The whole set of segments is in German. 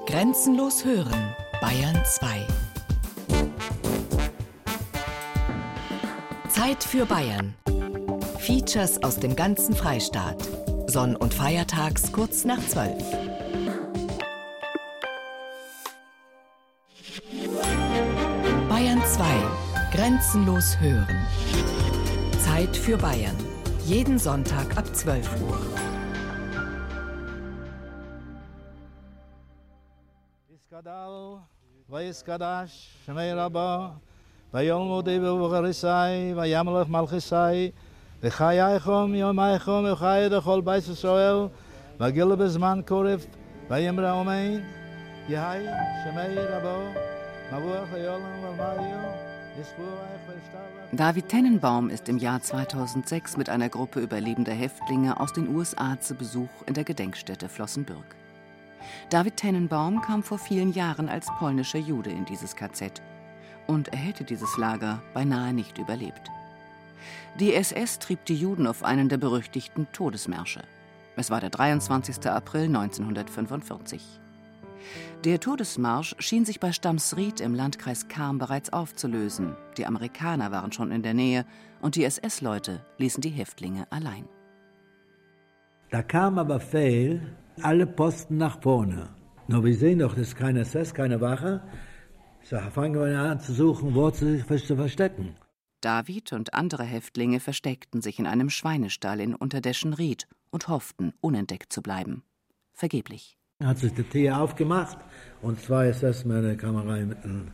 Grenzenlos hören, Bayern 2. Zeit für Bayern. Features aus dem ganzen Freistaat. Sonn- und Feiertags kurz nach 12. Bayern 2. Grenzenlos hören. Zeit für Bayern. Jeden Sonntag ab 12 Uhr. Rabba, Vayom Odivu V'charisai, Vayamelech Malchisai, V'chayaychom Yomaychom V'chay Dechol Beis Yisrael, V'gil Bezman Koref, Vayimra Omein, Yehai, Shemei Rabba, Mavuach Leolam V'Mario, Yispuach V'Shtabach. David Tennenbaum ist im Jahr 2006 mit einer Gruppe überlebender Häftlinge aus den USA zu Besuch in der Gedenkstätte Flossenbürg. David Tennenbaum kam vor vielen Jahren als polnischer Jude in dieses KZ und er hätte dieses Lager beinahe nicht überlebt. Die SS trieb die Juden auf einen der berüchtigten Todesmärsche. Es war der 23. April 1945. Der Todesmarsch schien sich bei Stamsried im Landkreis Cham bereits aufzulösen. Die Amerikaner waren schon in der Nähe und die SS-Leute ließen die Häftlinge allein. Da kam aber Fehl, alle Posten nach vorne. Nur wir sehen doch, das ist keine SS, keine Wache. So fangen wir an zu suchen, wo sie sich zu verstecken. David und andere Häftlinge versteckten sich in einem Schweinestall in Unterdeschenried und hofften, unentdeckt zu bleiben. Vergeblich. Hat sich die Tür aufgemacht und zwei SS-Männer kamen rein mit den,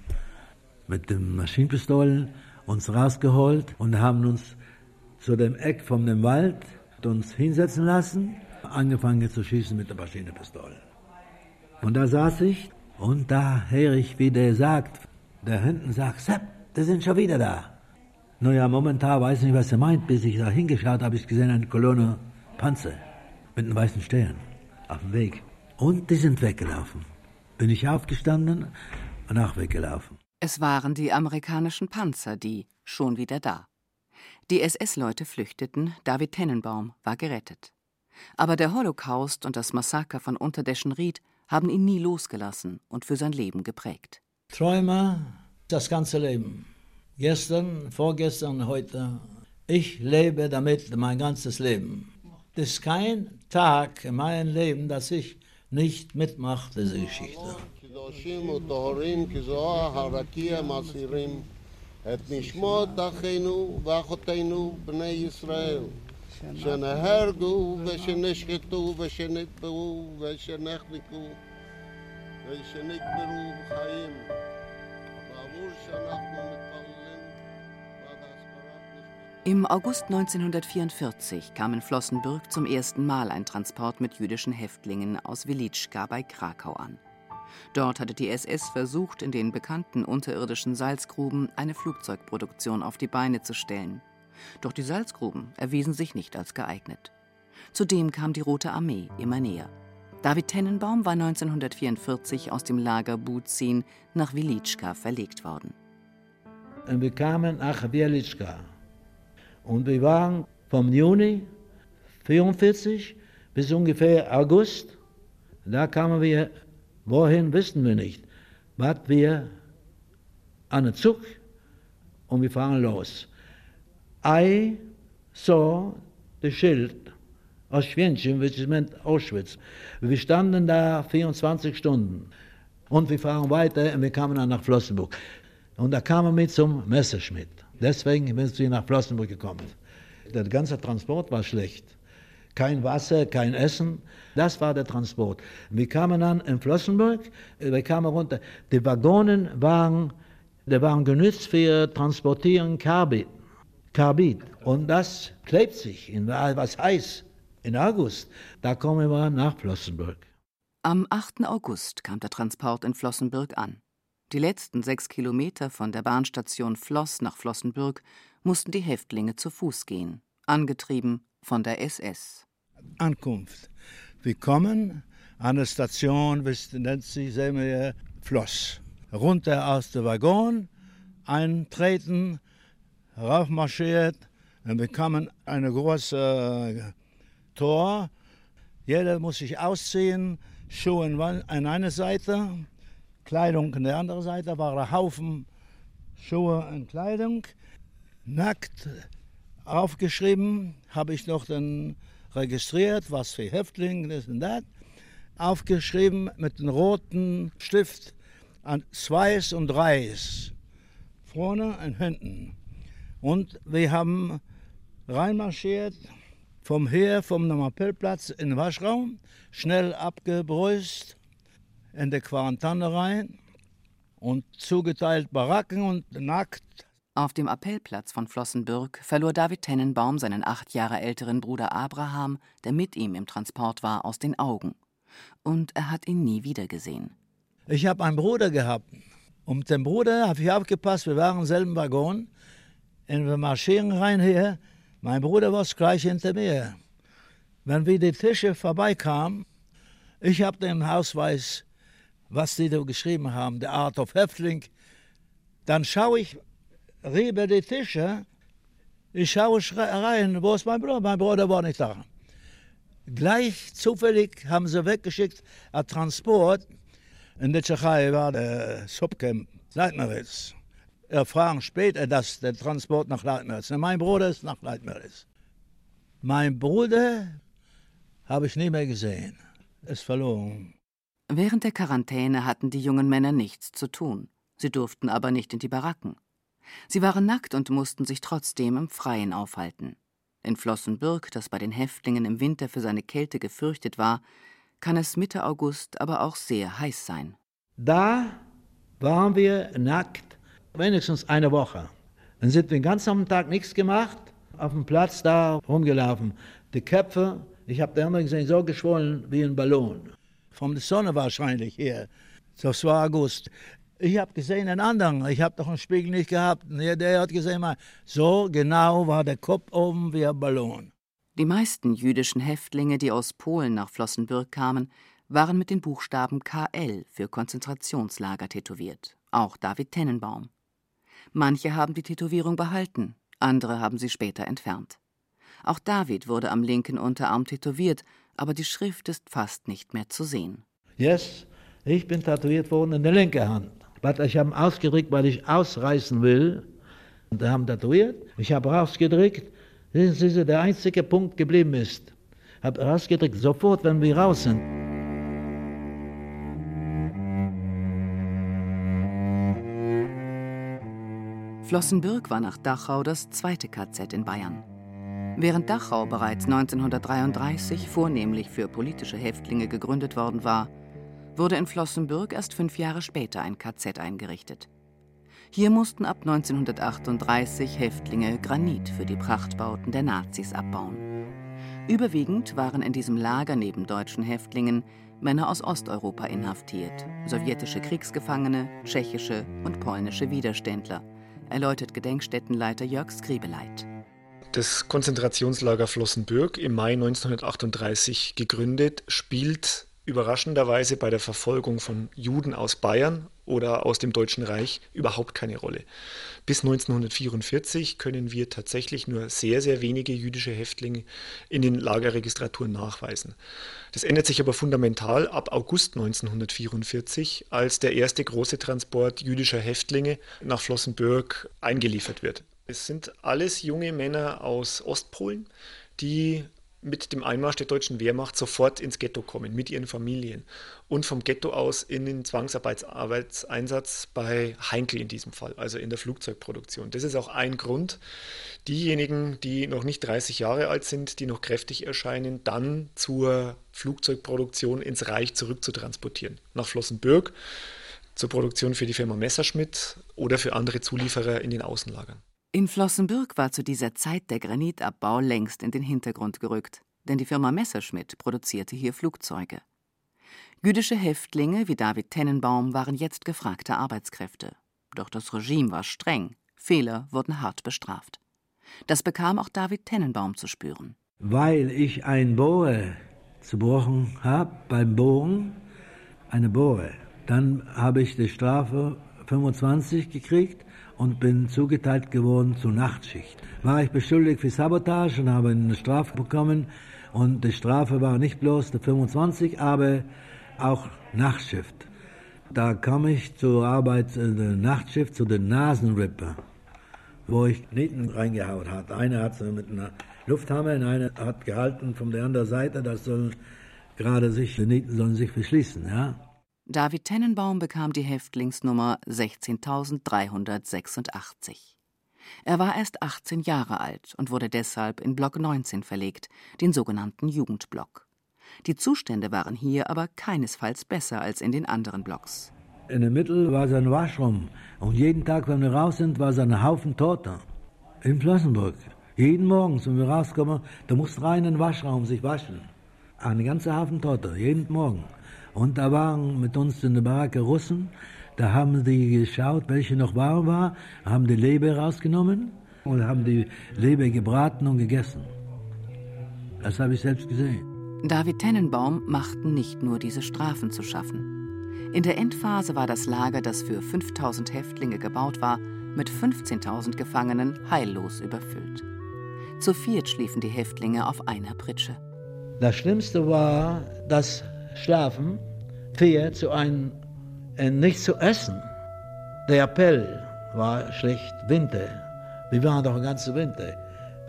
mit den Maschinenpistolen, uns rausgeholt und haben uns zu dem Eck von dem Wald uns hinsetzen lassen, angefangen zu schießen mit der Maschinenpistole. Und da saß ich und da höre ich, wie der sagt, der hinten sagt, Sepp, die sind schon wieder da. Naja, momentan weiß ich nicht, was er meint. Bis ich da hingeschaut habe, ich gesehen eine Kolonne Panzer mit einem weißen Stern auf dem Weg. Und die sind weggelaufen. Bin ich aufgestanden und auch weggelaufen. Es waren die amerikanischen Panzer, die schon wieder da. Die SS-Leute flüchteten, David Tennenbaum war gerettet. Aber der Holocaust und das Massaker von Unterdeschenried haben ihn nie losgelassen und für sein Leben geprägt. Träume das ganze Leben. Gestern, vorgestern, heute. Ich lebe damit mein ganzes Leben. Es ist kein Tag in meinem Leben, dass ich nicht mitmache, diese Geschichte. קדושים וטהורים כזוהר הרקיע מסירים את נשמות אחינו ואחותינו בני ישראל שנהרגו ושנשחטו ושנטבעו ושנחנקו ושנקברו בחיים בעבור שאנחנו מתפללים בעד הסברת נשמות Im August 1944 kam in Flossenbürg zum ersten Mal ein Transport mit jüdischen Häftlingen aus Wilitschka bei Krakau an. Dort hatte die SS versucht, in den bekannten unterirdischen Salzgruben eine Flugzeugproduktion auf die Beine zu stellen. Doch die Salzgruben erwiesen sich nicht als geeignet. Zudem kam die Rote Armee immer näher. David Tennenbaum war 1944 aus dem Lager Buzin nach Wilitschka verlegt worden. Und wir kamen nach Bielitschka. Und wir waren vom Juni 44 bis ungefähr August. Da kamen wir, wohin wissen wir nicht. Was wir an den Zug und wir fahren los. I saw the Schild aus Schwänchen, which meant Auschwitz. Wir standen da 24 Stunden und wir fahren weiter und wir kamen dann nach Flossenburg. Und da kamen wir zum Messerschmidt. Deswegen sind wir nach Flossenburg gekommen. Der ganze Transport war schlecht. Kein Wasser, kein Essen. Das war der Transport. Wir kamen dann in Flossenburg, wir kamen runter. Die Waggonen waren, die waren genützt für Transportieren Karbid. Karbid. Und das klebt sich, in, was heiß, in August. Da kommen wir nach Flossenburg. Am 8. August kam der Transport in Flossenbürg an. Die letzten sechs Kilometer von der Bahnstation Floss nach Flossenbürg mussten die Häftlinge zu Fuß gehen, angetrieben von der SS. Ankunft. Wir kommen an der Station, das nennt sich sehen wir, Floss. Runter aus dem Waggon, eintreten, raufmarschiert und wir kamen eine große Tor. Jeder muss sich ausziehen, Schuhe an einer Seite, Kleidung an der anderen Seite, war ein Haufen Schuhe und Kleidung. Nackt aufgeschrieben, habe ich noch dann registriert, was für Häftlinge, das und das. Aufgeschrieben mit einem roten Stift an Zweis und Dreis. Vorne und hinten. Und wir haben reinmarschiert vom Heer, vom Appellplatz in den Waschraum, schnell abgebrüßt in die Quarantäne rein und zugeteilt Baracken und nackt. Auf dem Appellplatz von Flossenbürg verlor David Tennenbaum seinen acht Jahre älteren Bruder Abraham, der mit ihm im Transport war, aus den Augen. Und er hat ihn nie wiedergesehen. Ich habe einen Bruder gehabt. Um den Bruder habe ich aufgepasst, wir waren im selben Waggon. Und wir marschieren rein hier. Mein Bruder war gleich hinter mir. Wenn wir die Tische vorbeikamen, ich habe den Ausweis, was die da geschrieben haben, der Art of Häftling, dann schaue ich rüber die Tische, ich schaue rein, wo ist mein Bruder? Mein Bruder war nicht da. Gleich zufällig haben sie weggeschickt, ein Transport. In der Tschechei war der Subcamp Leitmeritz. Erfahren später, dass der Transport nach Leitmeritz. Mein Bruder ist nach Leitmeritz. Mein Bruder habe ich nie mehr gesehen. Ist verloren. Während der Quarantäne hatten die jungen Männer nichts zu tun. Sie durften aber nicht in die Baracken. Sie waren nackt und mussten sich trotzdem im Freien aufhalten. In Flossenbürg, das bei den Häftlingen im Winter für seine Kälte gefürchtet war, kann es Mitte August aber auch sehr heiß sein. Da waren wir nackt, wenigstens eine Woche. Dann sind wir den ganzen Tag nichts gemacht, auf dem Platz da rumgelaufen. Die Köpfe, ich habe die anderen gesehen, so geschwollen wie ein Ballon. Von der Sonne wahrscheinlich hier. Das war August. Ich habe gesehen einen anderen, ich habe doch einen Spiegel nicht gehabt. Der hat gesehen, so genau war der Kopf oben wie ein Ballon. Die meisten jüdischen Häftlinge, die aus Polen nach Flossenbürg kamen, waren mit den Buchstaben KL für Konzentrationslager tätowiert, auch David Tennenbaum. Manche haben die Tätowierung behalten, andere haben sie später entfernt. Auch David wurde am linken Unterarm tätowiert, aber die Schrift ist fast nicht mehr zu sehen. Yes, ich bin tätowiert worden in der linken Hand. Was ich habe ausgedrückt, weil ich ausreißen will. Und haben tätowiert. Ich habe rausgedrückt. Das ist der einzige Punkt geblieben ist. Ich habe rausgedrückt, sofort, wenn wir raus sind. Flossenbürg war nach Dachau das zweite KZ in Bayern. Während Dachau bereits 1933 vornehmlich für politische Häftlinge gegründet worden war, wurde in Flossenbürg erst fünf Jahre später ein KZ eingerichtet. Hier mussten ab 1938 Häftlinge Granit für die Prachtbauten der Nazis abbauen. Überwiegend waren in diesem Lager neben deutschen Häftlingen Männer aus Osteuropa inhaftiert, sowjetische Kriegsgefangene, tschechische und polnische Widerständler, erläutert Gedenkstättenleiter Jörg Skribeleit. Das Konzentrationslager Flossenbürg, im Mai 1938 gegründet, spielt überraschenderweise bei der Verfolgung von Juden aus Bayern oder aus dem Deutschen Reich überhaupt keine Rolle. Bis 1944 können wir tatsächlich nur sehr, sehr wenige jüdische Häftlinge in den Lagerregistraturen nachweisen. Das ändert sich aber fundamental ab August 1944, als der erste große Transport jüdischer Häftlinge nach Flossenbürg eingeliefert wird. Es sind alles junge Männer aus Ostpolen, die mit dem Einmarsch der deutschen Wehrmacht sofort ins Ghetto kommen, mit ihren Familien und vom Ghetto aus in den Zwangsarbeitseinsatz bei Heinkel in diesem Fall, also in der Flugzeugproduktion. Das ist auch ein Grund, diejenigen, die noch nicht 30 Jahre alt sind, die noch kräftig erscheinen, dann zur Flugzeugproduktion ins Reich zurückzutransportieren, nach Flossenbürg, zur Produktion für die Firma Messerschmitt oder für andere Zulieferer in den Außenlagern. In Flossenbürg war zu dieser Zeit der Granitabbau längst in den Hintergrund gerückt, denn die Firma Messerschmitt produzierte hier Flugzeuge. Jüdische Häftlinge wie David Tennenbaum waren jetzt gefragte Arbeitskräfte. Doch das Regime war streng, Fehler wurden hart bestraft. Das bekam auch David Tennenbaum zu spüren. Weil ich ein Bohre zerbrochen habe beim Bohren, eine Bohre, dann habe ich die Strafe 25 gekriegt und bin zugeteilt geworden zur Nachtschicht. War ich beschuldigt für Sabotage und habe eine Strafe bekommen und die Strafe war nicht bloß der 25, aber auch Nachtschicht. Da kam ich zur Arbeit in der Nachtschicht zu den Nasenrippe, wo ich Nieten reingehaut hat. Eine hat sie mit einer Lufthammer und eine hat gehalten von der anderen Seite, das soll gerade sich, die Nieten sollen sich verschließen, ja. David Tennenbaum bekam die Häftlingsnummer 16386. Er war erst 18 Jahre alt und wurde deshalb in Block 19 verlegt, den sogenannten Jugendblock. Die Zustände waren hier aber keinesfalls besser als in den anderen Blocks. In der Mitte war sein Waschraum und jeden Tag, wenn wir raus sind, war sein Haufen Torte in Flossenburg. Jeden Morgen, wenn wir rauskommen, da musst rein in den Waschraum sich waschen. Eine ganze Haufen Torte, jeden Morgen. Und da waren mit uns in der Baracke Russen, da haben die geschaut, welche noch warm war, haben die Leber rausgenommen und haben die Leber gebraten und gegessen. Das habe ich selbst gesehen. David Tennenbaum machten nicht nur diese Strafen zu schaffen. In der Endphase war das Lager, das für 5000 Häftlinge gebaut war, mit 15.000 Gefangenen heillos überfüllt. Zu viert schliefen die Häftlinge auf einer Pritsche. Das Schlimmste war das Schlafen, vier zu einem äh, nicht zu essen. Der Appell war schlecht Winter. Wir waren doch den ganzen Winter.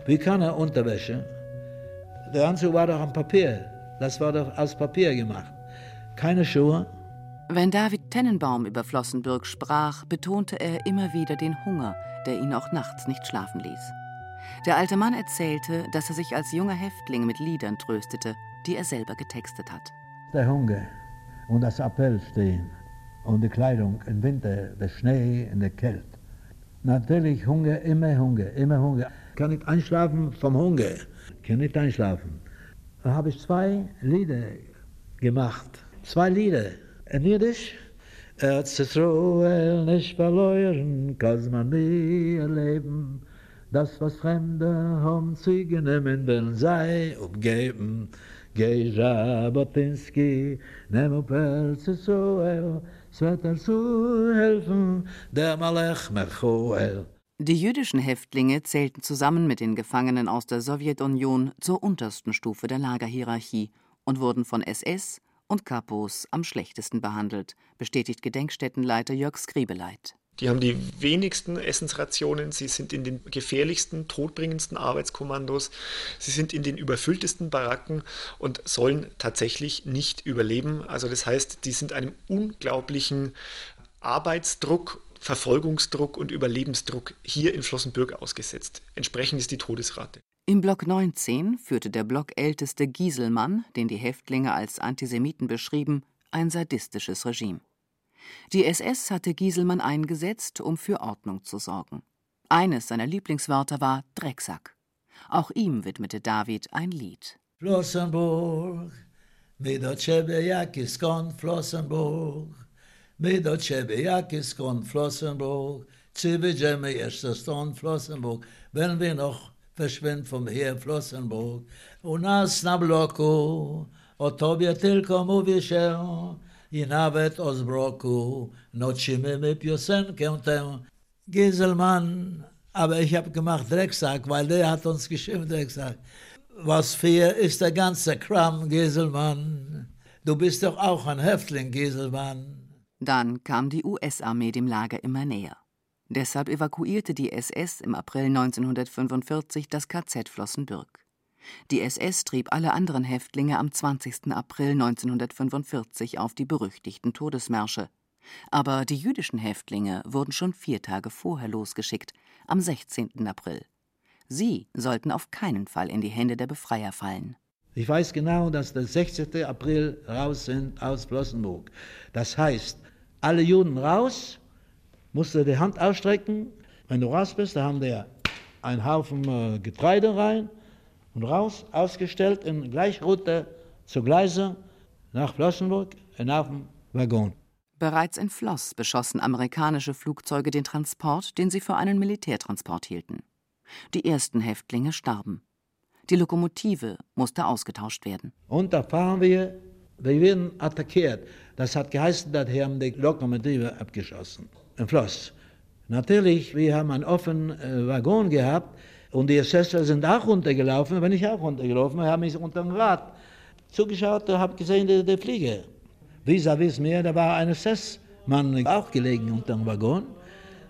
Wie kann er Unterwäsche? Der Anzug war doch am Papier. Das war doch aus Papier gemacht. Keine Schuhe. Wenn David Tennenbaum über Flossenbürg sprach, betonte er immer wieder den Hunger, der ihn auch nachts nicht schlafen ließ. Der alte Mann erzählte, dass er sich als junger Häftling mit Liedern tröstete, die er selber getextet hat. Der Hunger und das Appell stehen und die Kleidung im Winter, der Schnee in der Kälte. Natürlich Hunger, immer Hunger, immer Hunger. Kann nicht einschlafen vom Hunger, kann nicht einschlafen. Da habe ich zwei Lieder gemacht, zwei Lieder. In Jiddisch, Erz nicht verloren, kann man nie erleben. Das, was Fremde haben zu genommen, sei umgeben. Up Erz Yisroel, es wird dazu helfen, der Malech Mechuel. Die jüdischen Häftlinge zählten zusammen mit den Gefangenen aus der Sowjetunion zur untersten Stufe der Lagerhierarchie und wurden von SS und Kapos am schlechtesten behandelt, bestätigt Gedenkstättenleiter Jörg Skribeleit. Die haben die wenigsten Essensrationen, sie sind in den gefährlichsten, todbringendsten Arbeitskommandos, sie sind in den überfülltesten Baracken und sollen tatsächlich nicht überleben. Also das heißt, die sind einem unglaublichen Arbeitsdruck, Verfolgungsdruck und Überlebensdruck hier in Flossenbürg ausgesetzt. Entsprechend ist die Todesrate. Im Block 19 führte der Blockälteste Gieselmann, den die Häftlinge als Antisemiten beschrieben, ein sadistisches Regime. Die SS hatte Gieselmann eingesetzt, um für Ordnung zu sorgen. Eines seiner Lieblingswörter war Drecksack. Auch ihm widmete David ein Lied. Flossenburg, mit der Chebejakis kon Flossenburg, mit der Chebejakis kon Flossenburg, Zibijeme erster Ston Flossenburg, wenn wir noch verschwinden vom Heer Flossenburg, u nas na bloku, o tobie tylko mówię się, i nawet o zbroku nocimy my piosenkę tę. Gieselmann, aber ich habe gemacht Drecksack, weil der hat uns geschimpft Drecksack. Was für ist der ganze Kram, Gieselmann? Du bist doch auch ein Häftling, Gieselmann. Dann kam die US-Armee dem Lager immer näher. Deshalb evakuierte die SS im April 1945 das KZ Flossenbürg. Die SS trieb alle anderen Häftlinge am 20. April 1945 auf die berüchtigten Todesmärsche. Aber die jüdischen Häftlinge wurden schon vier Tage vorher losgeschickt, am 16. April. Sie sollten auf keinen Fall in die Hände der Befreier fallen. Ich weiß genau, dass der 16. April raus sind aus Flossenburg. Das heißt, alle Juden raus, musst du die Hand ausstrecken. Wenn du raus bist, da haben wir einen Haufen äh, Getreide rein und raus, ausgestellt in Gleichroute zu Gleise nach Flossenburg in auf dem Waggon. Bereits in Floss beschossen amerikanische Flugzeuge den Transport, den sie für einen Militärtransport hielten. Die ersten Häftlinge starben. Die Lokomotive musste ausgetauscht werden. Und da fahren wir, wir werden attackiert. Das hat geheißen, dass wir haben die Lokomotive abgeschossen. In Floss. Natürlich, wir haben einen offenen äh, Waggon gehabt und die Schwestern sind auch runtergelaufen, bin ich auch runtergelaufen, habe mich unter dem Rad zugeschaut und habe gesehen, der, der Flieger. Vis-à-vis mir, da war ein SS-Mann auch gelegen unter dem Waggon.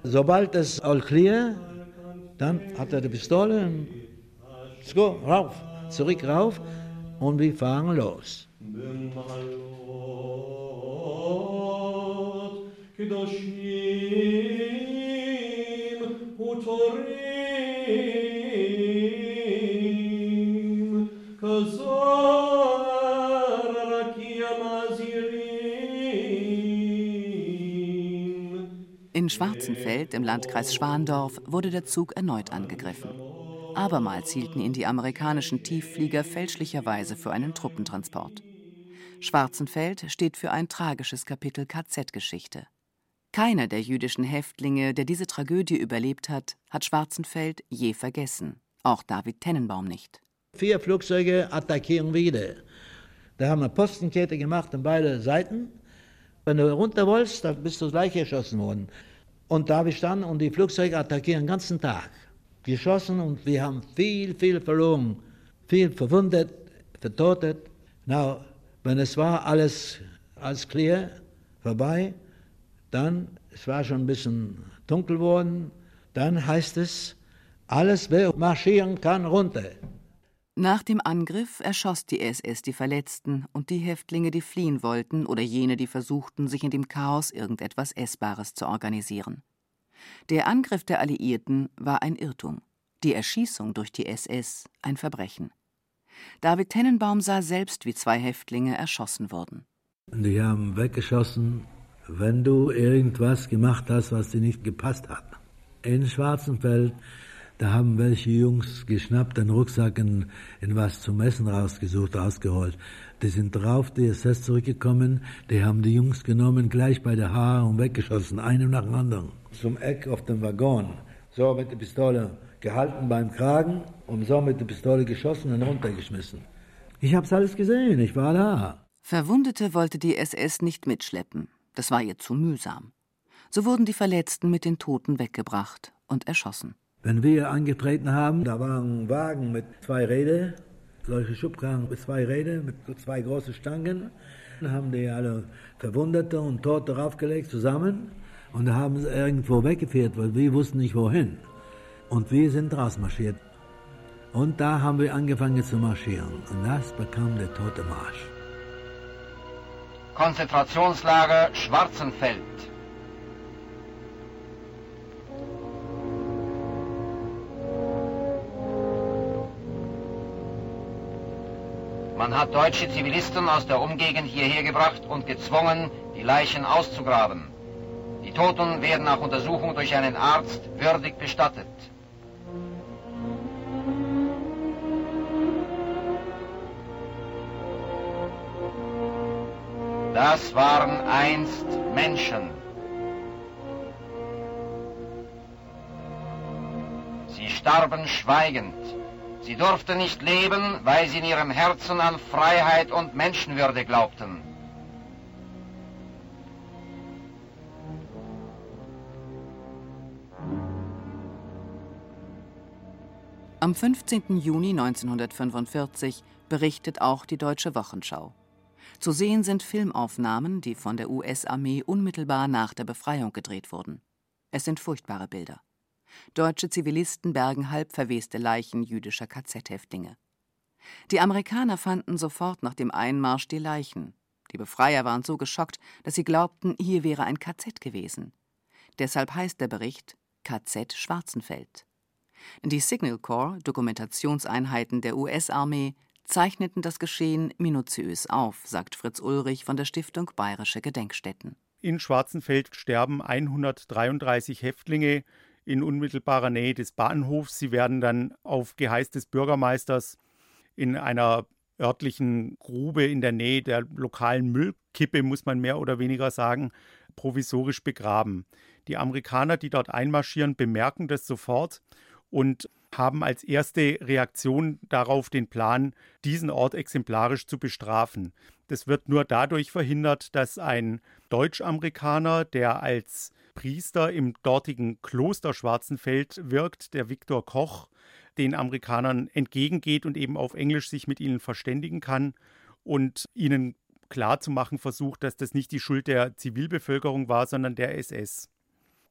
Sobald es all clear, dann hat er die Pistole und go, rauf, zurück rauf und wir fahren los. In Schwarzenfeld im Landkreis Schwandorf wurde der Zug erneut angegriffen. Abermals hielten ihn die amerikanischen Tiefflieger fälschlicherweise für einen Truppentransport. Schwarzenfeld steht für ein tragisches Kapitel KZ-Geschichte. Keiner der jüdischen Häftlinge, der diese Tragödie überlebt hat, hat Schwarzenfeld je vergessen. Auch David Tennenbaum nicht. Vier Flugzeuge attackieren wieder. Da haben wir Postenkette gemacht an beide Seiten. Wenn du runter wolltest, dann bist du gleich erschossen worden. Und da wir standen und die Flugzeuge attackieren den ganzen Tag. Geschossen und wir haben viel, viel verloren. Viel verwundet, vertotet. Na, wenn es war alles, alles clear, vorbei, dann, es war schon ein bisschen dunkel geworden, dann heißt es, alles, wer marschieren kann, runter. Nach dem Angriff erschoss die SS die Verletzten und die Häftlinge, die fliehen wollten oder jene, die versuchten, sich in dem Chaos irgendetwas Essbares zu organisieren. Der Angriff der Alliierten war ein Irrtum, die Erschießung durch die SS ein Verbrechen. David Tennenbaum sah selbst, wie zwei Häftlinge erschossen wurden. Die haben weggeschossen, wenn du irgendwas gemacht hast, was dir nicht gepasst hat. In Schwarzenfeld, da haben welche Jungs geschnappt, den Rucksack in, in was zum Essen rausgesucht, rausgeholt. Die sind drauf, die SS zurückgekommen, die haben die Jungs genommen, gleich bei der Haare und weggeschossen, einem nach dem anderen. Zum Eck auf dem Waggon, so mit der Pistole gehalten beim Kragen und so mit der Pistole geschossen und runtergeschmissen. Ich hab's alles gesehen, ich war da. Verwundete wollte die SS nicht mitschleppen. Das war ihr zu mühsam. So wurden die Verletzten mit den Toten weggebracht und erschossen. Wenn wir angetreten haben, da war ein Wagen mit zwei Rädern, solche Schubkarren mit zwei Rädern, mit zwei großen Stangen. Dann haben die alle Verwundete und Tote draufgelegt zusammen und da haben sie irgendwo weggeführt, weil wir wussten nicht wohin. Und wir sind rausmarschiert. Und da haben wir angefangen zu marschieren. Und das bekam der Tote Marsch. Konzentrationslager Schwarzenfeld. Man hat deutsche Zivilisten aus der Umgegend hierher gebracht und gezwungen, die Leichen auszugraben. Die Toten werden nach Untersuchung durch einen Arzt würdig bestattet. Das waren einst Menschen. Sie starben schweigend. Sie durften nicht leben, weil sie in ihrem Herzen an Freiheit und Menschenwürde glaubten. Am 15. Juni 1945 berichtet auch die Deutsche Wochenschau. Zu sehen sind Filmaufnahmen, die von der US-Armee unmittelbar nach der Befreiung gedreht wurden. Es sind furchtbare Bilder. Deutsche Zivilisten bergen halb verweste Leichen jüdischer KZ-Häftlinge. Die Amerikaner fanden sofort nach dem Einmarsch die Leichen. Die Befreier waren so geschockt, dass sie glaubten, hier wäre ein KZ gewesen. Deshalb heißt der Bericht KZ Schwarzenfeld. Die Signal Corps, Dokumentationseinheiten der US-Armee, zeichneten das Geschehen minutiös auf, sagt Fritz Ulrich von der Stiftung Bayerische Gedenkstätten. In Schwarzenfeld sterben 133 Häftlinge in unmittelbarer Nähe des Bahnhofs. Sie werden dann auf Geheiß des Bürgermeisters in einer örtlichen Grube in der Nähe der lokalen Müllkippe, muss man mehr oder weniger sagen, provisorisch begraben. Die Amerikaner, die dort einmarschieren, bemerken das sofort und haben als erste Reaktion darauf den Plan, diesen Ort exemplarisch zu bestrafen. Das wird nur dadurch verhindert, dass ein Deutsch-Amerikaner, der als Priester im dortigen Kloster Schwarzenfeld wirkt, der Viktor Koch, den Amerikanern entgegengeht und eben auf Englisch sich mit ihnen verständigen kann und ihnen klarzumachen versucht, dass das nicht die Schuld der Zivilbevölkerung war, sondern der SS.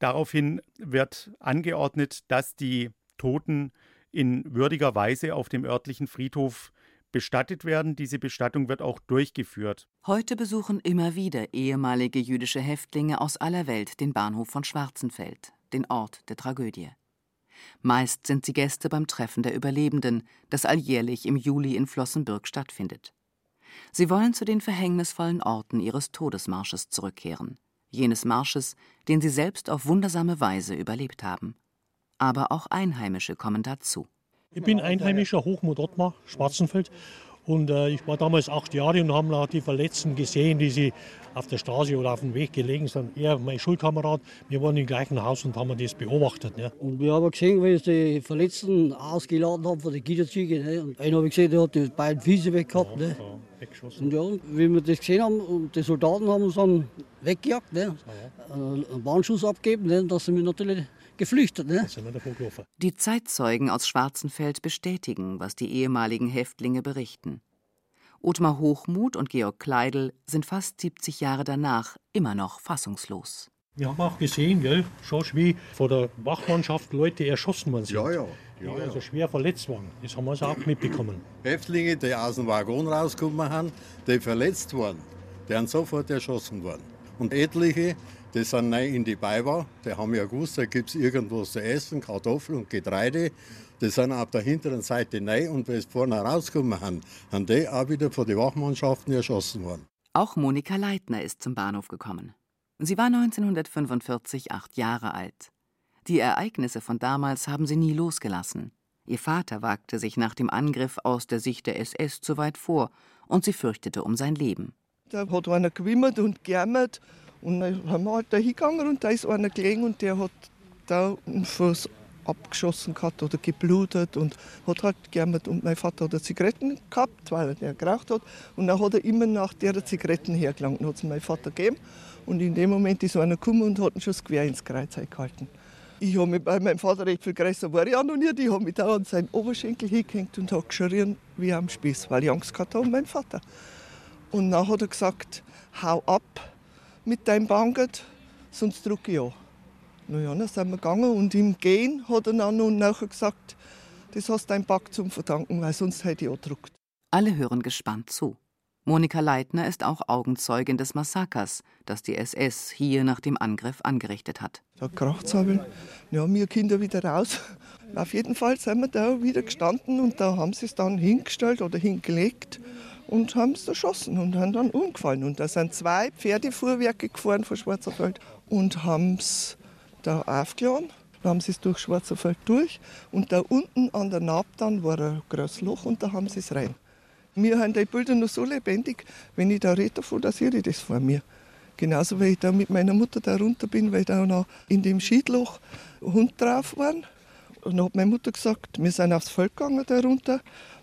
Daraufhin wird angeordnet, dass die Toten in würdiger Weise auf dem örtlichen Friedhof bestattet werden. Diese Bestattung wird auch durchgeführt. Heute besuchen immer wieder ehemalige jüdische Häftlinge aus aller Welt den Bahnhof von Schwarzenfeld, den Ort der Tragödie. Meist sind sie Gäste beim Treffen der Überlebenden, das alljährlich im Juli in Flossenbürg stattfindet. Sie wollen zu den verhängnisvollen Orten ihres Todesmarsches zurückkehren, jenes Marsches, den sie selbst auf wundersame Weise überlebt haben. Aber auch Einheimische kommen dazu. Ich bin Einheimischer Hochmut Ottmar, Schwarzenfeld. Und äh, ich war damals acht Jahre und haben die Verletzten gesehen, die sie auf der Straße oder auf dem Weg gelegen sind. Er, mein Schulkamerad, wir waren im gleichen Haus und haben das beobachtet. Ne. Und wir haben gesehen, wie sie die Verletzten ausgeladen haben von den Gitterzügen. Ne. Und einen habe ich gesehen, der hat die beiden Füße weg gehabt. Ja, ne. weggeschossen. Und ja, wie wir das gesehen haben, und die Soldaten haben uns dann weggejagt, ne. Ja. einen Warnschuss abgegeben, ne. dass sie mich natürlich geflüchtet. Ne? Die Zeitzeugen aus Schwarzenfeld bestätigen, was die ehemaligen Häftlinge berichten. Ottmar Hochmuth und Georg Kleidel sind fast 70 Jahre danach immer noch fassungslos. Wir haben auch gesehen, gell, schon wie vor der Wachmannschaft Leute erschossen worden sind. Ja, ja. Die ja, also schwer verletzt waren. Das haben wir also auch mitbekommen. Häftlinge, die aus dem Waggon rausgekommen haben, die verletzt waren, die sind sofort erschossen worden. Und etliche, die sind neu in die Beiwa. Die haben ja gewusst, da gibt es irgendwas zu essen, Kartoffeln und Getreide. Die sind auf der hinteren Seite neu und wenn sie vorne rausgekommen haben, haben die auch wieder von den Wachmannschaften erschossen worden. Auch Monika Leitner ist zum Bahnhof gekommen. Sie war 1945 acht Jahre alt. Die Ereignisse von damals haben sie nie losgelassen. Ihr Vater wagte sich nach dem Angriff aus der Sicht der SS zu weit vor und sie fürchtete um sein Leben. Da hat einer gewimmert und geärmert und dann haben wir halt da hingegangen und da ist einer gelegen und der hat da einen Fuß abgeschossen gehabt oder geblutet und hat halt geärmert. Und mein Vater hat Zigaretten gehabt, weil er geraucht hat. Und dann hat er immer nach der Zigaretten hergelangt. Dann hat es mein Vater gegeben. Und in dem Moment ist einer gekommen und hat ihn schon das Gewehr ins Kreuz gehalten. Ich habe mich bei meinem Vater recht viel größer war ich auch noch nie. Ich habe mich da an seinen Oberschenkel hingehängt und habe geschrien wie am Spieß, weil ich Angst hatte um meinen Vater. Und dann hat er gesagt, hau ab, mit deinem Bankert, sonst drücke ich an. Na ja, dann sind wir gegangen und im Gehen hat er dann und nachher gesagt, das hast dein Back zum Verdanken, weil sonst hätte ich gedruckt. Alle hören gespannt zu. Monika Leitner ist auch Augenzeugin des Massakers, das die SS hier nach dem Angriff angerichtet hat. Da kracht's aber. Ja, wir Kinder wieder raus. Auf jeden Fall sind wir da wieder gestanden und da haben sie es dann hingestellt oder hingelegt und haben es erschossen und haben dann umgefallen. Und da sind zwei Pferdefuhrwerke gefahren von Schwarzerfeld und haben es da aufgeladen. Dann haben sie es durch Schwarzerfeld durch und da unten an der Naab dann war ein großes Loch und da haben sie es rein. Mir haben die Bilder noch so lebendig, wenn ich da rede davon, da sehe ich das vor mir. Genauso wie ich da mit meiner Mutter da runter bin, weil da noch in dem Schiedloch Hund drauf waren. Und dann hat meine Mutter gesagt, wir sind aufs Feld gegangen da runter.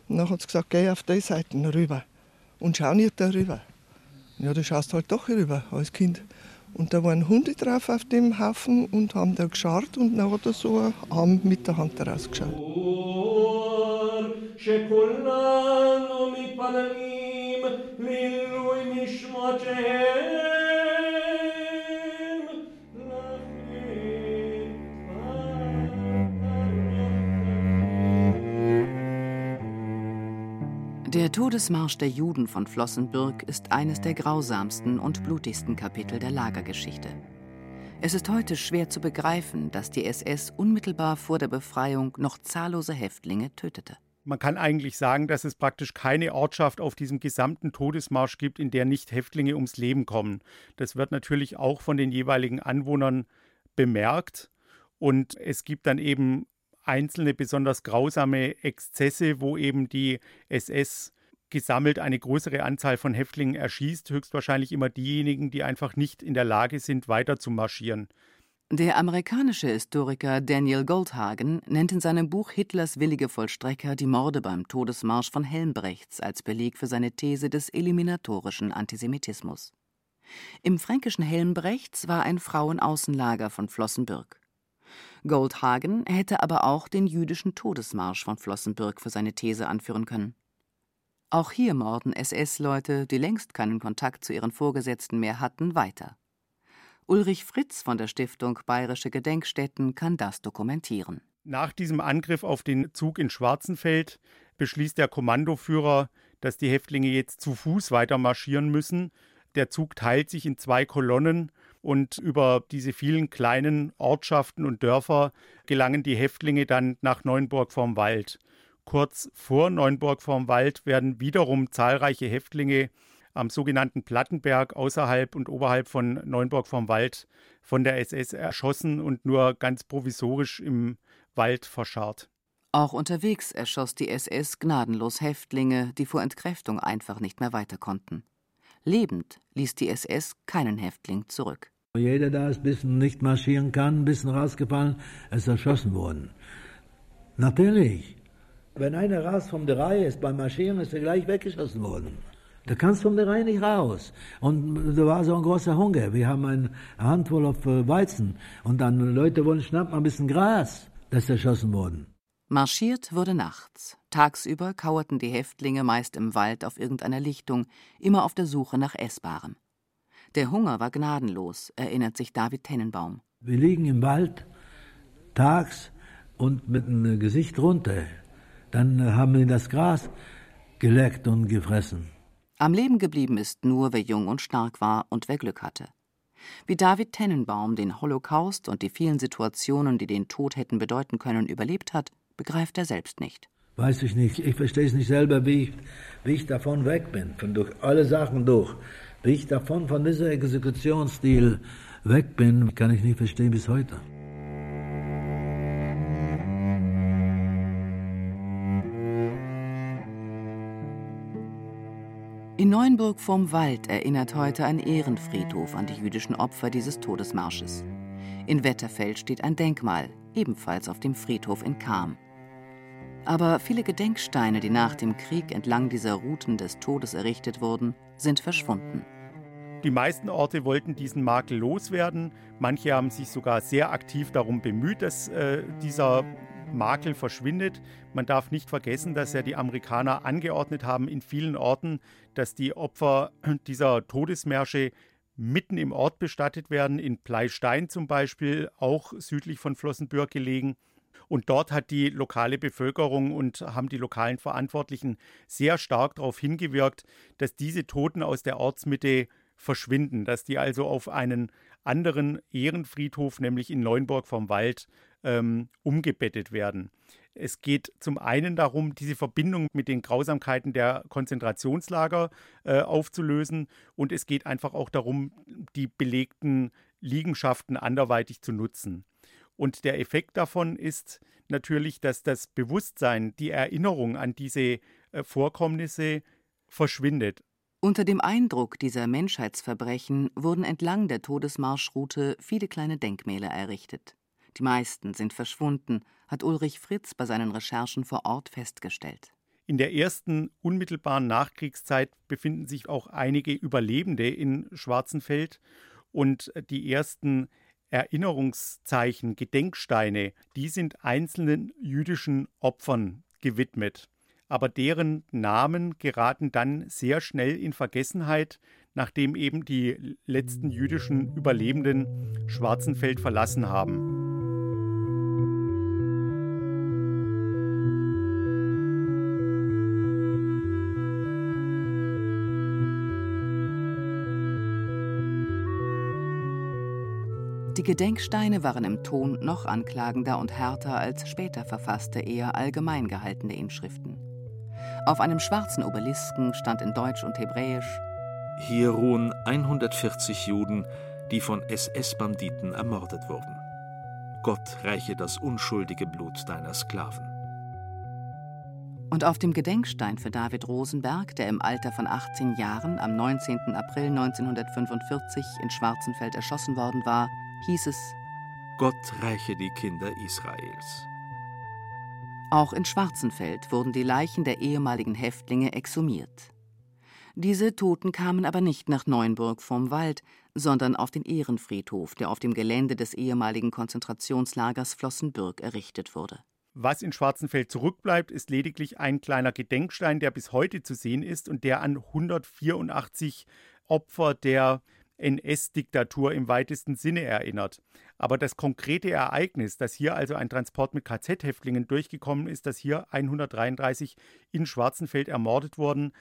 Und dann hat sie gesagt, geh auf die Seiten rüber und schau nicht darüber. Ja, du schaust halt doch rüber als Kind. Und da waren Hunde drauf auf dem Haufen und haben da gescharrt und dann hat er so einen Arm mit der Hand rausgeschaut. Der Todesmarsch der Juden von Flossenbürg ist eines der grausamsten und blutigsten Kapitel der Lagergeschichte. Es ist heute schwer zu begreifen, dass die SS unmittelbar vor der Befreiung noch zahllose Häftlinge tötete. Man kann eigentlich sagen, dass es praktisch keine Ortschaft auf diesem gesamten Todesmarsch gibt, in der nicht Häftlinge ums Leben kommen. Das wird natürlich auch von den jeweiligen Anwohnern bemerkt. Und es gibt dann eben einzelne besonders grausame Exzesse, wo eben die SS gesammelt eine größere Anzahl von Häftlingen erschießt, höchstwahrscheinlich immer diejenigen, die einfach nicht in der Lage sind, weiter zu marschieren. Der amerikanische Historiker Daniel Goldhagen nennt in seinem Buch Hitlers willige Vollstrecker die Morde beim Todesmarsch von Helmbrechts als Beleg für seine These des eliminatorischen Antisemitismus. Im fränkischen Helmbrechts war ein Frauenaußenlager von Flossenbürg. Goldhagen hätte aber auch den jüdischen Todesmarsch von Flossenbürg für seine These anführen können. Auch hier morden SS-Leute, die längst keinen Kontakt zu ihren Vorgesetzten mehr hatten, weiter. Ulrich Fritz von der Stiftung Bayerische Gedenkstätten kann das dokumentieren. Nach diesem Angriff auf den Zug in Schwarzenfeld beschließt der Kommandoführer, dass die Häftlinge jetzt zu Fuß weiter marschieren müssen. Der Zug teilt sich in zwei Kolonnen und über diese vielen kleinen Ortschaften und Dörfer gelangen die Häftlinge dann nach Neuenburg vorm Wald. Kurz vor Neuenburg vorm Wald werden wiederum zahlreiche Häftlinge am sogenannten Plattenberg außerhalb und oberhalb von Neuenburg vorm Wald von der SS erschossen und nur ganz provisorisch im Wald verscharrt. Auch unterwegs erschoss die SS gnadenlos Häftlinge, die vor Entkräftung einfach nicht mehr weiter konnten. Lebend ließ die SS keinen Häftling zurück. Jeder, der ein bisschen nicht marschieren kann, ein bisschen rausgefallen, ist erschossen worden. Natürlich. Wenn einer raus von der Reihe ist beim Marschieren, ist er gleich weggeschossen worden. Da kannst du von der Reihe nicht raus. Und da war so ein großer Hunger. Wir haben eine Handvoll auf äh, Weizen. Und dann Leute wollen schnappen ein bisschen Gras. Das ist erschossen worden. Marschiert wurde nachts. Tagsüber kauerten die Häftlinge meist im Wald auf irgendeiner Lichtung, immer auf der Suche nach Essbarem. Der Hunger war gnadenlos, erinnert sich David Tennenbaum. Wir liegen im Wald tags und mit dem Gesicht runter. Dann haben wir das Gras geleckt und gefressen. Am Leben geblieben ist nur, wer jung und stark war und wer Glück hatte. Wie David Tennenbaum den Holocaust und die vielen Situationen, die den Tod hätten bedeuten können, überlebt hat, begreift er selbst nicht. Weiß ich nicht. Ich verstehe es nicht selber, wie ich, wie ich davon weg bin, von durch alle Sachen durch. Wie ich davon, von diesem Exekutionsstil weg bin, kann ich nicht verstehen bis heute. In Neuenburg vorm Wald erinnert heute ein Ehrenfriedhof an die jüdischen Opfer dieses Todesmarsches. In Wetterfeld steht ein Denkmal, ebenfalls auf dem Friedhof in Kam. Aber viele Gedenksteine, die nach dem Krieg entlang dieser Routen des Todes errichtet wurden, sind verschwunden. Die meisten Orte wollten diesen Makel loswerden. Manche haben sich sogar sehr aktiv darum bemüht, dass äh, dieser Makel verschwindet. Man darf nicht vergessen, dass ja die Amerikaner angeordnet haben in vielen Orten, dass die Opfer dieser Todesmärsche mitten im Ort bestattet werden, in Pleistein zum Beispiel, auch südlich von Flossenbürg gelegen. Und dort hat die lokale Bevölkerung und haben die lokalen Verantwortlichen sehr stark darauf hingewirkt, dass diese Toten aus der Ortsmitte verschwinden, dass die also auf einen anderen Ehrenfriedhof, nämlich in Neuenburg vom Wald, ähm, umgebettet werden. Es geht zum einen darum, diese Verbindung mit den Grausamkeiten der Konzentrationslager äh, aufzulösen und es geht einfach auch darum, die belegten Liegenschaften anderweitig zu nutzen. Und der Effekt davon ist natürlich, dass das Bewusstsein, die Erinnerung an diese äh, Vorkommnisse verschwindet. Unter dem Eindruck dieser Menschheitsverbrechen wurden entlang der Todesmarschroute viele kleine Denkmäler errichtet. Die meisten sind verschwunden, hat Ulrich Fritz bei seinen Recherchen vor Ort festgestellt. In der ersten unmittelbaren Nachkriegszeit befinden sich auch einige Überlebende in Schwarzenfeld und die ersten Erinnerungszeichen, Gedenksteine, die sind einzelnen jüdischen Opfern gewidmet aber deren Namen geraten dann sehr schnell in Vergessenheit, nachdem eben die letzten jüdischen Überlebenden Schwarzenfeld verlassen haben. Die Gedenksteine waren im Ton noch anklagender und härter als später verfasste, eher allgemein gehaltene Inschriften. Auf einem schwarzen Obelisken stand in Deutsch und Hebräisch Hier ruhen 140 Juden, die von SS-Banditen ermordet wurden. Gott reiche das unschuldige Blut deiner Sklaven. Und auf dem Gedenkstein für David Rosenberg, der im Alter von 18 Jahren am 19. April 1945 in Schwarzenfeld erschossen worden war, hieß es Gott reiche die Kinder Israels. Auch in Schwarzenfeld wurden die Leichen der ehemaligen Häftlinge exhumiert. Diese Toten kamen aber nicht nach Neuenburg vom Wald, sondern auf den Ehrenfriedhof, der auf dem Gelände des ehemaligen Konzentrationslagers Flossenbürg errichtet wurde. Was in Schwarzenfeld zurückbleibt, ist lediglich ein kleiner Gedenkstein, der bis heute zu sehen ist und der an 184 Opfer der NS-Diktatur im weitesten Sinne erinnert. Aber das konkrete Ereignis, dass hier also ein Transport mit KZ-Häftlingen durchgekommen ist, dass hier 133 in Schwarzenfeld ermordet wurden,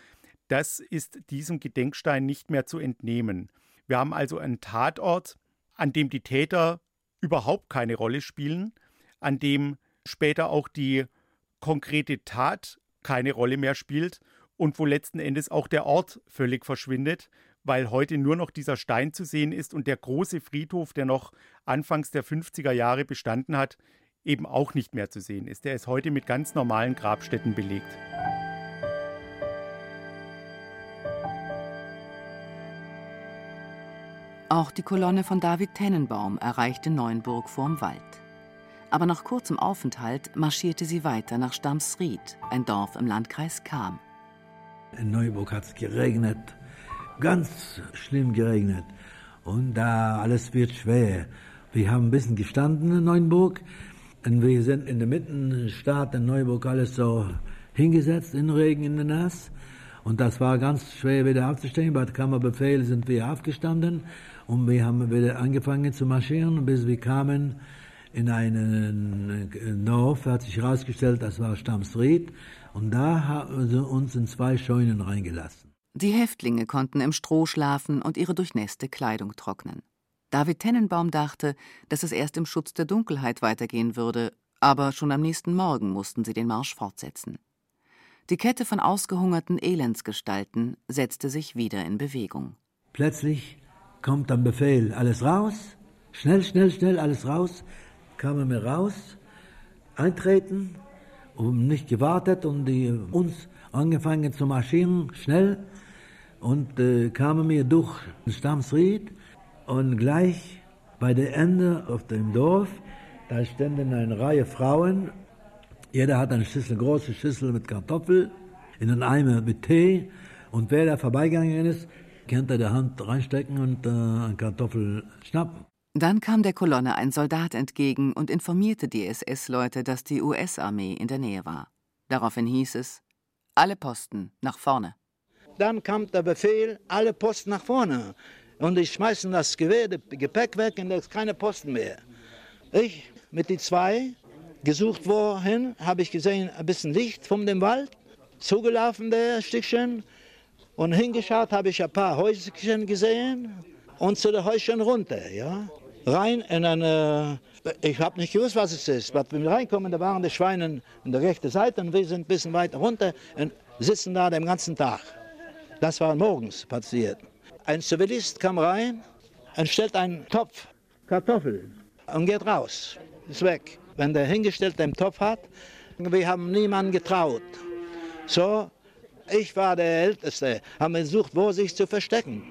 das ist diesem Gedenkstein nicht mehr zu entnehmen. Wir haben also einen Tatort, an dem die Täter überhaupt keine Rolle spielen, an dem später auch die konkrete Tat keine Rolle mehr spielt und wo letzten Endes auch der Ort völlig verschwindet, weil heute nur noch dieser Stein zu sehen ist und der große Friedhof, der noch anfangs der 50er Jahre bestanden hat, eben auch nicht mehr zu sehen ist. Der ist heute mit ganz normalen Grabstätten belegt. Auch die Kolonne von David Tennenbaum erreichte Neuenburg vorm Wald. Aber nach kurzem Aufenthalt marschierte sie weiter nach Stamsried, ein Dorf im Landkreis Kam. In Neuburg hat es geregnet, ganz schlimm geregnet. Und da alles wird schwer. Wir haben ein bisschen gestanden in Neuenburg und wir sind in der Mittenstadt in Neuburg alles so hingesetzt in Regen, in der Nass. Und das war ganz schwer wieder aufzustehen. Bei Kammerbefehl sind wir aufgestanden und wir haben wieder angefangen zu marschieren, bis wir kamen in einen Dorf, hat sich herausgestellt, das war Stamsried. Und da haben sie uns in zwei Scheunen reingelassen. Die Häftlinge konnten im Stroh schlafen und ihre durchnässte Kleidung trocknen. David Tennenbaum dachte, dass es erst im Schutz der Dunkelheit weitergehen würde, aber schon am nächsten Morgen mussten sie den Marsch fortsetzen. Die Kette von ausgehungerten Elendsgestalten setzte sich wieder in Bewegung. Plötzlich kommt ein Befehl, alles raus, schnell, schnell, schnell, alles raus. Kamen wir raus, eintreten, und nicht gewartet und die uns angefangen zu marschieren, schnell. Und äh, kamen wir durch Stammsried und gleich bei der Ende auf dem Dorf, da standen eine Reihe Frauen. Jeder hat eine Schüssel, große Schüssel mit Kartoffel, in einen Eimer mit Tee. Und wer da vorbeigegangen ist, könnte der Hand reinstecken und äh, eine Kartoffel schnappen. Dann kam der Kolonne ein Soldat entgegen und informierte die SS-Leute, dass die US-Armee in der Nähe war. Daraufhin hieß es: Alle Posten nach vorne. Dann kam der Befehl: Alle Posten nach vorne. Und ich schmeißen das Gewehr, das Gepäck weg und da ist keine Posten mehr. Ich mit den zwei gesucht wohin, habe ich gesehen, ein bisschen Licht von dem Wald, zugelaufen der Stückchen und hingeschaut habe ich ein paar Häuschen gesehen und zu den Häuschen runter, ja. Rein in eine, ich habe nicht gewusst, was es ist. Aber wenn wir reinkommen, da waren die Schweine an der rechten Seite und wir sind ein bisschen weiter runter und sitzen da den ganzen Tag. Das war morgens passiert. Ein Zivilist kam rein und stellt einen Topf Kartoffeln und geht raus, ist weg. Wenn der hingestellt den Topf hat, wir haben niemanden getraut. So, ich war der Älteste, haben versucht, wo sich zu verstecken.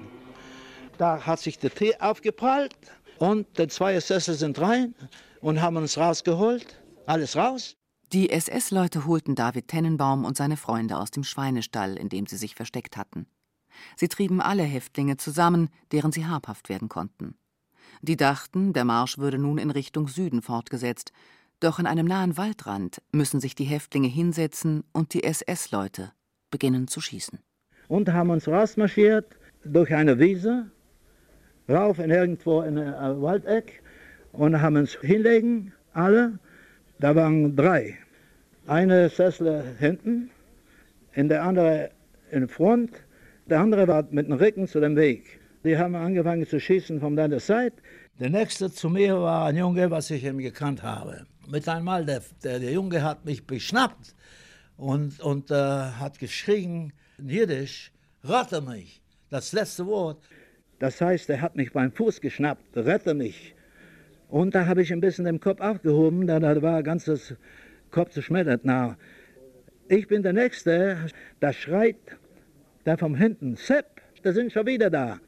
Da hat sich der Tee aufgeprallt und die zwei Sessel sind rein und haben uns rausgeholt. Alles raus. Die SS-Leute holten David Tennenbaum und seine Freunde aus dem Schweinestall, in dem sie sich versteckt hatten. Sie trieben alle Häftlinge zusammen, deren sie habhaft werden konnten. Die dachten, der Marsch würde nun in Richtung Süden fortgesetzt, doch in einem nahen Waldrand müssen sich die Häftlinge hinsetzen und die SS-Leute beginnen zu schießen. Und haben uns rausmarschiert durch eine Wiese, rauf in irgendwo in ein Waldeck und haben uns hinlegen, alle. Da waren drei. Eine Sessel hinten, in der andere in Front, der andere war mit dem Rücken zu dem Weg. Die haben angefangen zu schießen von der Seite. Der nächste zu mir war ein Junge, was ich ihm gekannt habe. Mit einmal, der, der, der Junge hat mich beschnappt und, und äh, hat geschrien in Jiddisch, rette mich, das letzte Wort. Das heißt, er hat mich beim Fuß geschnappt, rette mich. Und da habe ich ein bisschen den Kopf aufgehoben, da, da war ganzes Kopf zerschmettert. Na, ich bin der Nächste, da schreit der vom hinten, Sepp, da sind schon wieder da.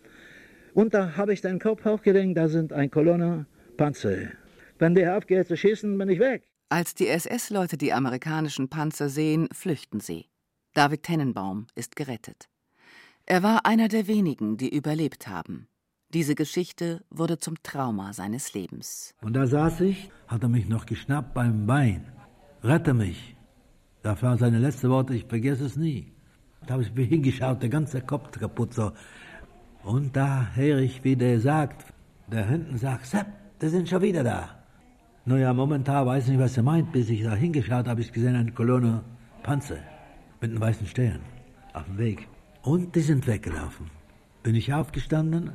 Und da habe ich den Kopf hochgelenkt, da sind ein Kolonne Panzer. Wenn der aufgeht zu schießen, bin ich weg. Als die SS-Leute die amerikanischen Panzer sehen, flüchten sie. David Tennenbaum ist gerettet. Er war einer der wenigen, die überlebt haben. Diese Geschichte wurde zum Trauma seines Lebens. Und da saß ich, hat er mich noch geschnappt beim Bein. Rette mich. Das waren seine letzten Worte, ich vergesse es nie. Da habe ich mir hingeschaut, der ganze Kopf kaputt so. Und da höre ich, wie der sagt, der hinten sagt, Sepp, die sind schon wieder da. Naja, momentan weiß ich nicht, was er meint. Bis ich da hingeschaut habe, habe ich gesehen, eine Kolonne Panzer mit einem weißen Stern auf dem Weg. Und die sind weggelaufen. Bin ich aufgestanden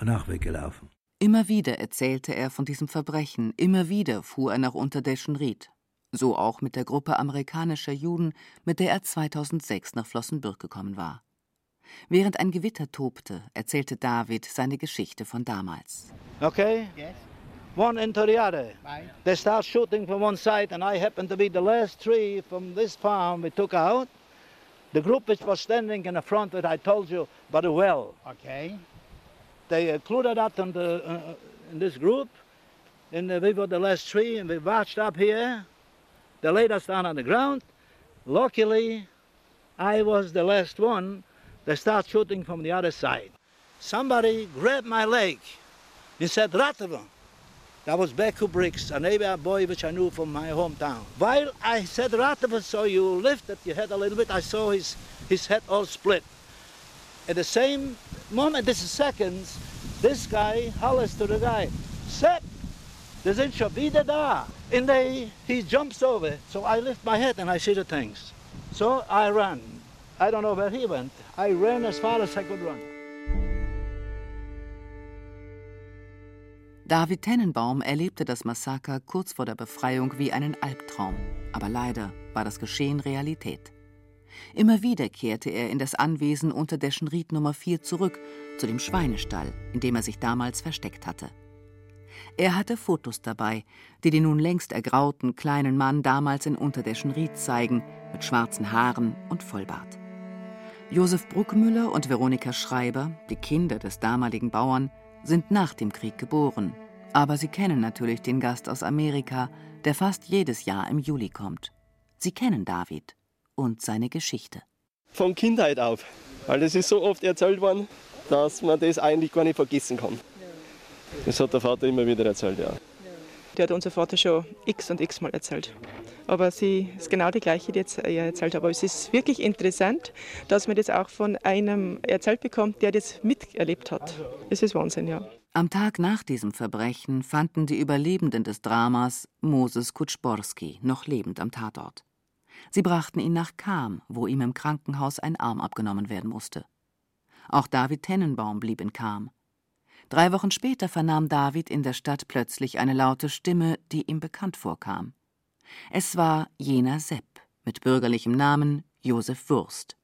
und auch weggelaufen. Immer wieder erzählte er von diesem Verbrechen, immer wieder fuhr er nach Unterdeschenried. So auch mit der Gruppe amerikanischer Juden, mit der er 2006 nach Flossenbürg gekommen war. Während ein Gewitter tobte, erzählte David seine Geschichte von damals. Okay? Yes. One into the other. Right. They start shooting from one side, and I happen to be the last tree from this farm we took out. The group which was standing in the front that I told you by the well. Okay. They included that in, the, uh, in this group, and uh, we were the last tree, and we marched up here. They laid us down on the ground. Luckily, I was the last one they start shooting from the other side. Somebody grabbed my leg and said, Ratava. That was Beku Briggs, a neighbor boy which I knew from my hometown. While I said Ratava, so you lifted your head a little bit, I saw his, his head all split. At the same moment, this is seconds, this guy hollers to the guy, Sepp, wir sind schon wieder da. And they, he jumps over. So I lift my head and I see the things. So I run. I don't know where he went. I ran as far as I could run. David Tennenbaum erlebte das Massaker kurz vor der Befreiung wie einen Albtraum. Aber leider war das Geschehen Realität. Immer wieder kehrte er in das Anwesen unter der Schenried Nummer 4 zurück, zu dem Schweinestall, in dem er sich damals versteckt hatte. Er hatte Fotos dabei, die den nun längst ergrauten kleinen Mann damals in Unterdeschenried zeigen, mit schwarzen Haaren und Vollbart. Josef Bruckmüller und Veronika Schreiber, die Kinder des damaligen Bauern, sind nach dem Krieg geboren. Aber sie kennen natürlich den Gast aus Amerika, der fast jedes Jahr im Juli kommt. Sie kennen David und seine Geschichte. Von Kindheit auf. Weil es ist so oft erzählt worden, dass man das eigentlich gar nicht vergessen kann. Das hat der Vater immer wieder erzählt, ja. Der hat unser Vater schon x und x Mal erzählt. Aber sie ist genau die gleiche, die jetzt er erzählt hat. Aber es ist wirklich interessant, dass man das auch von einem erzählt bekommt, der das miterlebt hat. Es ist Wahnsinn, ja. Am Tag nach diesem Verbrechen fanden die Überlebenden des Dramas Moses Kutschborski noch lebend am Tatort. Sie brachten ihn nach Kam, wo ihm im Krankenhaus ein Arm abgenommen werden musste. Auch David Tennenbaum blieb in Kam. Drei Wochen später vernahm David in der Stadt plötzlich eine laute Stimme, die ihm bekannt vorkam. Es war jener Sepp mit bürgerlichem Namen Josef Wurst,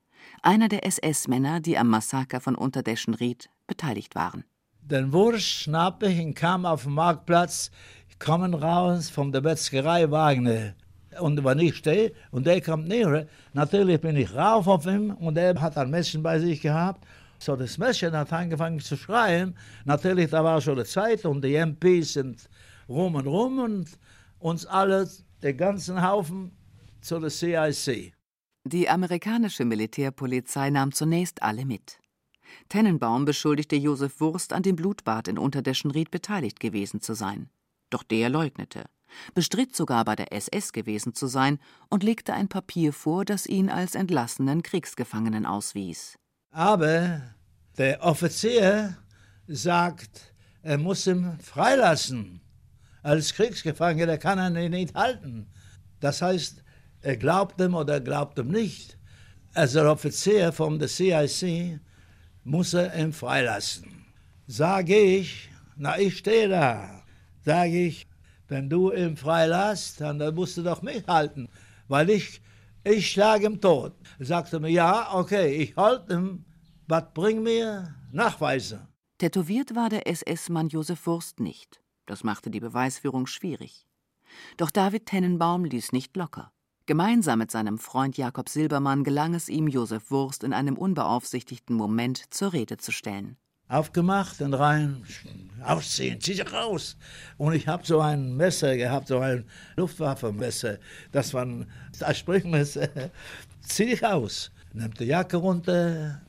einer der SS-Männer, die am Massaker von Unterdeschenried beteiligt waren. Den Wurst schnappe ich und kam auf den Marktplatz, kommen raus von der Metzgerei Wagner. Und wenn ich stehe und der kommt näher, natürlich bin ich rauf auf ihm und er hat ein Messer bei sich gehabt so das Mädchen hat angefangen zu schreien. Natürlich, da war schon die Zeit und die MPs sind rum und rum und uns alle, den ganzen Haufen, zu der CIC. Die amerikanische Militärpolizei nahm zunächst alle mit. Tennenbaum beschuldigte Josef Wurst, an dem Blutbad in Unterdeschenried beteiligt gewesen zu sein. Doch der leugnete, bestritt sogar bei der SS gewesen zu sein und legte ein Papier vor, das ihn als entlassenen Kriegsgefangenen auswies. Aber der Offizier sagt, er muss ihn freilassen. Als Kriegsgefangener kann er ihn nicht halten. Das heißt, er glaubt ihm oder er glaubt ihm nicht. Als der Offizier von der CIC muss er ihn freilassen. Sage ich, na ich stehe da, sage ich, wenn du ihn freilässt, dann musst du doch mich halten, weil ich ich schlage ihm tot. Er sagte mir, ja, okay, ich halte ihn, was bring mir Nachweise. Tätowiert war der SS-Mann Josef Wurst nicht. Das machte die Beweisführung schwierig. Doch David Tennenbaum ließ nicht locker. Gemeinsam mit seinem Freund Jakob Silbermann gelang es ihm, Josef Wurst in einem unbeaufsichtigten Moment zur Rede zu stellen. Aufgemacht und rein, ausziehen, zieh dich raus. Und ich habe so ein Messer gehabt, so ein Luftwaffenmesser. Das war ein Sprechmesser. Zieh dich aus. Nimmt die Jacke runter.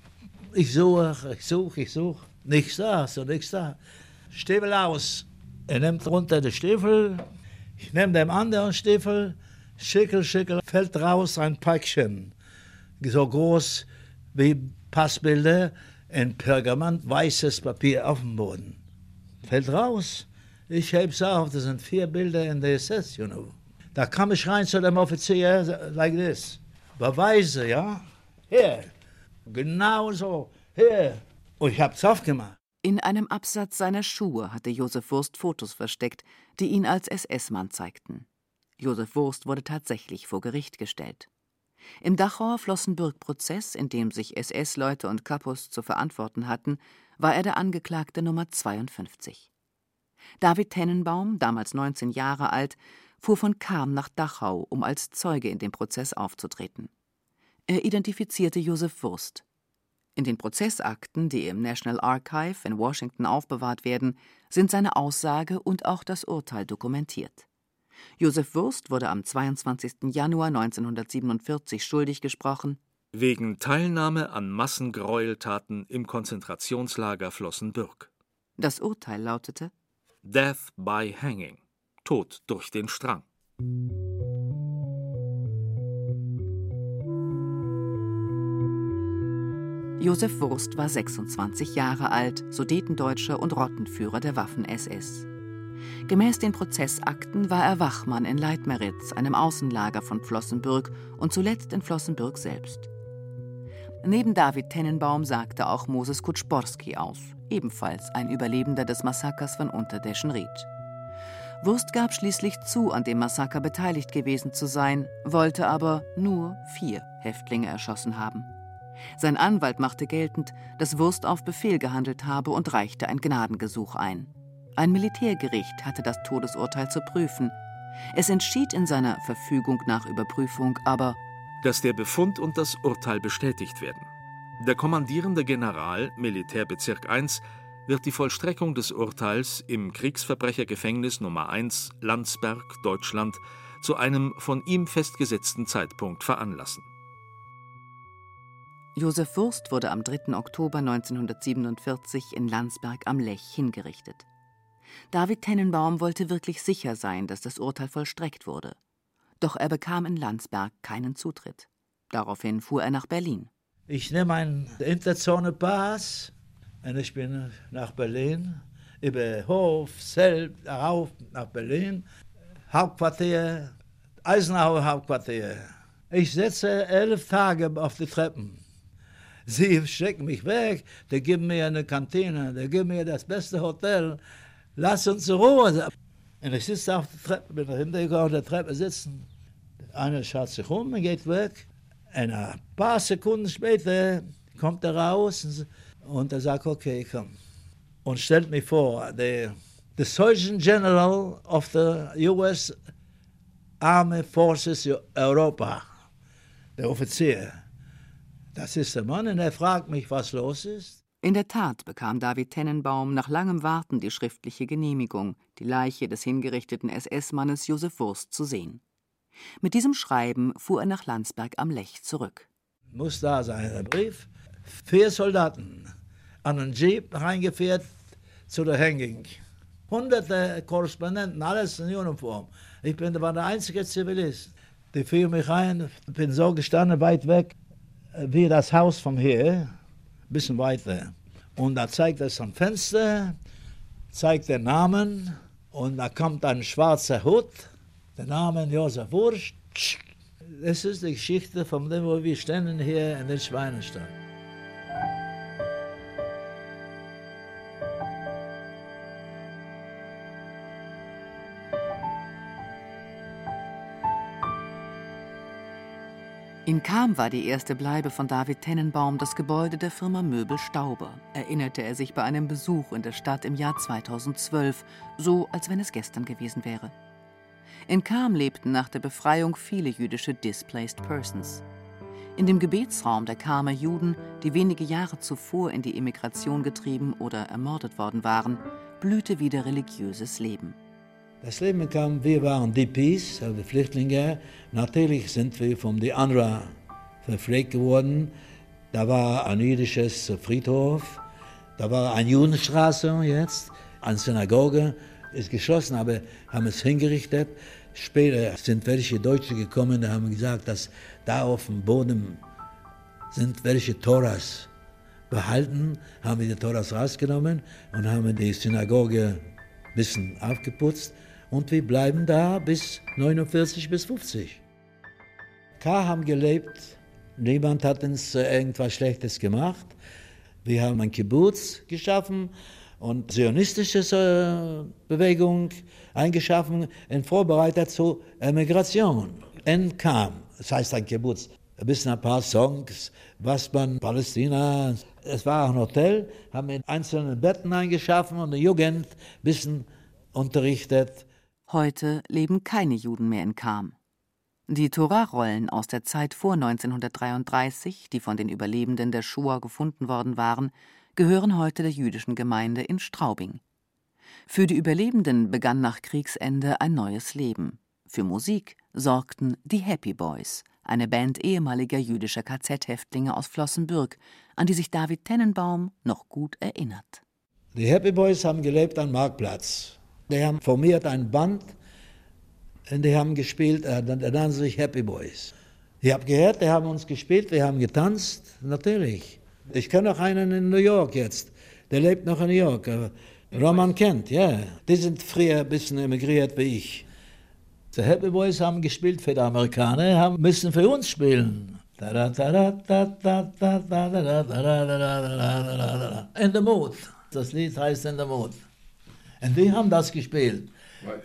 Ich suche, ich suche, ich suche. Nichts da, so nichts da. Stiefel aus. Er nimmt runter den Stiefel. Ich nehme den anderen Stiefel, schickel, schickel, fällt raus ein Päckchen, so groß wie Passbilder, ein Pergament, weißes Papier auf dem Boden. Fällt raus. Ich heb's auf, das sind vier Bilder in der SS, you know. Da kam ich rein zu dem Offizier, like this. Beweise, ja? Hier. Genau so. Hier. Und ich hab's aufgemacht. In einem Absatz seiner Schuhe hatte Josef Wurst Fotos versteckt, die ihn als SS-Mann zeigten. Josef Wurst wurde tatsächlich vor Gericht gestellt. Im Dachauer Flossenbürg-Prozess, in dem sich SS-Leute und Kapus zu verantworten hatten, war er der Angeklagte Nummer 52. David Tennenbaum, damals 19 Jahre alt, fuhr von Cham nach Dachau, um als Zeuge in dem Prozess aufzutreten. Er identifizierte Josef Wurst. In den Prozessakten, die im National Archive in Washington aufbewahrt werden, sind seine Aussage und auch das Urteil dokumentiert. Josef Wurst wurde am 22. Januar 1947 schuldig gesprochen wegen Teilnahme an Massengräueltaten im Konzentrationslager Flossenbürg. Das Urteil lautete Death by Hanging, Tod durch den Strang. Josef Wurst war 26 Jahre alt, Sudetendeutscher und Rottenführer der Waffen-SS. Gemäß den Prozessakten war er Wachmann in Leitmeritz, einem Außenlager von Flossenbürg und zuletzt in Flossenbürg selbst. Neben David Tennenbaum sagte auch Moses Kutschborski aus, ebenfalls ein Überlebender des Massakers von Unterdeschenried. Wurst gab schließlich zu, an dem Massaker beteiligt gewesen zu sein, wollte aber nur vier Häftlinge erschossen haben. Sein Anwalt machte geltend, dass Wurst auf Befehl gehandelt habe und reichte ein Gnadengesuch ein. Ein Militärgericht hatte das Todesurteil zu prüfen. Es entschied in seiner Verfügung nach Überprüfung aber, dass der Befund und das Urteil bestätigt werden. Der kommandierende General, Militärbezirk 1, wird die Vollstreckung des Urteils im Kriegsverbrechergefängnis Nummer 1 Landsberg, Deutschland, zu einem von ihm festgesetzten Zeitpunkt veranlassen. Josef Wurst wurde am 3. Oktober 1947 in Landsberg am Lech hingerichtet. David Tennenbaum wollte wirklich sicher sein, dass das Urteil vollstreckt wurde. Doch er bekam in Landsberg keinen Zutritt. Daraufhin fuhr er nach Berlin. Ich nehme einen Interzone-Pass und ich bin nach Berlin, über Hof, selbst, rauf nach Berlin, Hauptquartier, Eisenhower Hauptquartier. Ich sitze elf Tage auf die Treppen. Sie schicken mich weg, die geben mir eine Kantine, die geben mir das beste Hotel. Lass uns zur Ruhe. Und ich sitze auf der Treppe, bin hinterher auf der Treppe sitzen. Einer schaut sich um und geht weg. Und ein paar Sekunden später kommt er raus und er sagt, okay, komm. Und stellt mir vor, der the Surgeon General of the US Army Forces Europa, der Offizier. Das ist der Mann und er fragt mich, was los ist. In der Tat bekam David Tennenbaum nach langem Warten die schriftliche Genehmigung, die Leiche des hingerichteten SS-Mannes Josef Wurst zu sehen. Mit diesem Schreiben fuhr er nach Landsberg am Lech zurück. Muss da sein, der Brief. Vier Soldaten an einen Jeep reingeführt zu der Hanging. Hunderte Korrespondenten, alles in Uniform. Ich bin, war der einzige Zivilist. Die führen mich rein, bin so gestanden, weit weg wie das Haus von hier, ein bisschen weiter. Und da zeigt es am Fenster, zeigt den Namen und da kommt ein schwarzer Hut, der Name Josef Wurst. Das ist die Geschichte von dem, wo wir stehen hier in den Schweinestall. In Cham war die erste Bleibe von David Tennenbaum das Gebäude der Firma Möbel Stauber, erinnerte er sich bei einem Besuch in der Stadt im Jahr 2012, so als wenn es gestern gewesen wäre. In Cham lebten nach der Befreiung viele jüdische Displaced Persons. In dem Gebetsraum der Chamer Juden, die wenige Jahre zuvor in die Emigration getrieben oder ermordet worden waren, blühte wieder religiöses Leben. Das Leben kam, wir waren DPs, also Flüchtlinge. Natürlich sind wir von den anderen verpflegt geworden. Da war ein jüdisches Friedhof, da war eine Judenstraße jetzt, eine Synagoge ist geschlossen, aber haben es hingerichtet. Später sind welche Deutsche gekommen, die haben gesagt, dass da auf dem Boden sind welche Toras behalten, haben wir die Toras rausgenommen und haben die Synagoge ein bisschen aufgeputzt und wir bleiben da bis 49 bis 50. K haben gelebt, niemand hat uns äh, irgendwas Schlechtes gemacht. Wir haben ein Kibbutz geschaffen und zionistische äh, Bewegung eingeschaffen und vorbereitet zur Emigration. Und kam, das heißt ein Kibbutz, ein bisschen ein paar Songs, was man Palästina, es war ein Hotel, haben in einzelnen Betten eingeschaffen und die Jugend ein bisschen unterrichtet. Heute leben keine Juden mehr in Kam. Die Torah-Rollen aus der Zeit vor 1933, die von den Überlebenden der Shoah gefunden worden waren, gehören heute der jüdischen Gemeinde in Straubing. Für die Überlebenden begann nach Kriegsende ein neues Leben. Für Musik sorgten die Happy Boys, eine Band ehemaliger jüdischer KZ-Häftlinge aus Flossenbürg, an die sich David Tennenbaum noch gut erinnert. Die Happy Boys haben gelebt am Marktplatz. Die haben formiert ein Band und die haben gespielt, äh, dann nannten sich Happy Boys. Ich habe gehört, die haben uns gespielt, wir haben getanzt, natürlich. Ich kenne noch einen in New York jetzt, der lebt noch in New York. Äh, Roman Kent, ja. Die sind früher ein bisschen emigriert wie ich. Die Happy Boys haben gespielt für die Amerikaner, haben müssen für uns spielen. In the Mood. Das Lied heißt In the Mood. Und die haben das gespielt.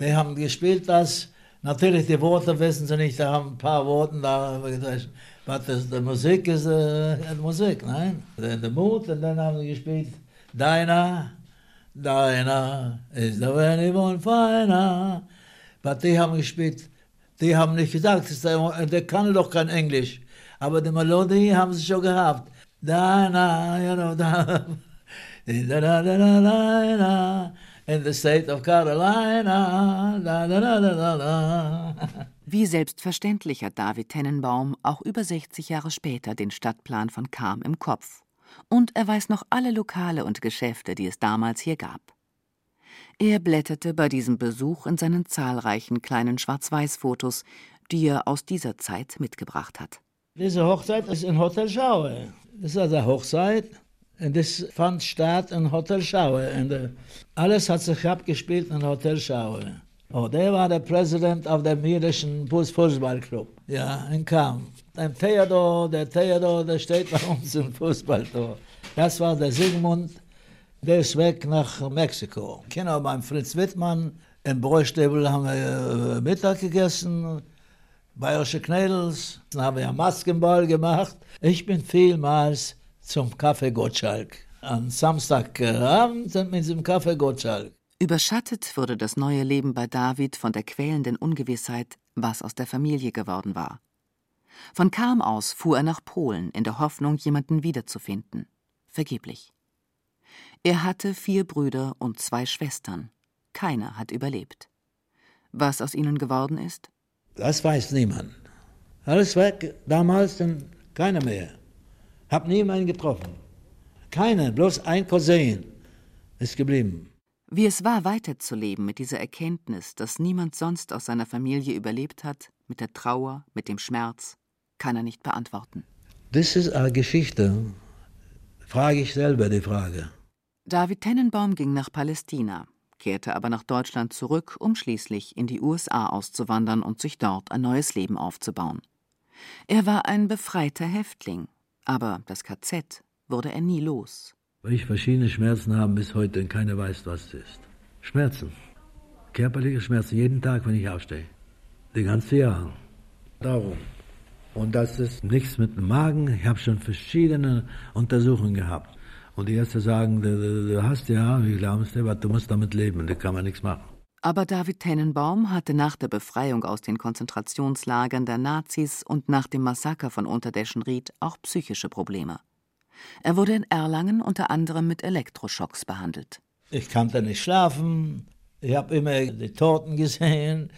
Die haben gespielt das Natürlich, die Worte wissen sie nicht, da haben ein paar Worte da, aber die Musik ist äh, Musik, nein? In the mood, und dann haben sie gespielt, Deiner, Deiner, is there anyone finer? Aber die haben gespielt, die haben nicht gesagt, der, der kann doch kein Englisch, aber die Melodie haben sie schon gehabt. Deiner, you know, da, da, da, da, da, da, da in the state of Carolina. Da, da, da, Wie selbstverständlich hat David Tennenbaum auch über 60 Jahre später den Stadtplan von Kam im Kopf. Und er weiß noch alle Lokale und Geschäfte, die es damals hier gab. Er blätterte bei diesem Besuch in seinen zahlreichen kleinen Schwarz-Weiß-Fotos, die er aus dieser Zeit mitgebracht hat. Diese Hochzeit ist in Hotel Schaue. Das ist eine Hochzeit das fand statt in Hotel Schaue. Und uh, alles hat sich abgespielt in Hotel Schaue. Oh, der war der Präsident auf dem jüdischen Fußballclub. Ja, und kam. Ein Theodor, der Theodor, der steht bei uns im Fußballtor. Das war der Sigmund, der ist weg nach Mexiko. Genau, beim Fritz Wittmann im Bräustebel haben wir äh, Mittag gegessen, bayerische Knädels, dann haben wir Maskenball gemacht. Ich bin vielmals zum Kaffee Gottschalk. Am Samstagabend sind wir zum Kaffee Gottschalk. Überschattet wurde das neue Leben bei David von der quälenden Ungewissheit, was aus der Familie geworden war. Von Kam aus fuhr er nach Polen in der Hoffnung, jemanden wiederzufinden. Vergeblich. Er hatte vier Brüder und zwei Schwestern. Keiner hat überlebt. Was aus ihnen geworden ist? Das weiß niemand. Alles weg, damals dann keiner mehr. Hab niemanden getroffen. Keinen, bloß ein Cousin ist geblieben. Wie es war, weiterzuleben mit dieser Erkenntnis, dass niemand sonst aus seiner Familie überlebt hat, mit der Trauer, mit dem Schmerz, kann er nicht beantworten. Das ist eine Geschichte. Frage ich selber die Frage. David Tennenbaum ging nach Palästina, kehrte aber nach Deutschland zurück, um schließlich in die USA auszuwandern und sich dort ein neues Leben aufzubauen. Er war ein befreiter Häftling, aber das KZ wurde er nie los. Weil ich verschiedene Schmerzen habe bis heute und keiner weiß, was es ist. Schmerzen. Körperliche Schmerzen jeden Tag, wenn ich aufstehe. Die ganze Jahr. Darum. Und das ist nichts mit dem Magen. Ich habe schon verschiedene Untersuchungen gehabt. Und die Ärzte sagen, du, du, du hast ja, wie glaubst du, du musst damit leben, da kann man nichts machen. Aber David Tennenbaum hatte nach der Befreiung aus den Konzentrationslagern der Nazis und nach dem Massaker von Unterdeschenried auch psychische Probleme. Er wurde in Erlangen unter anderem mit Elektroschocks behandelt. Ich konnte nicht schlafen, ich habe immer die Toten gesehen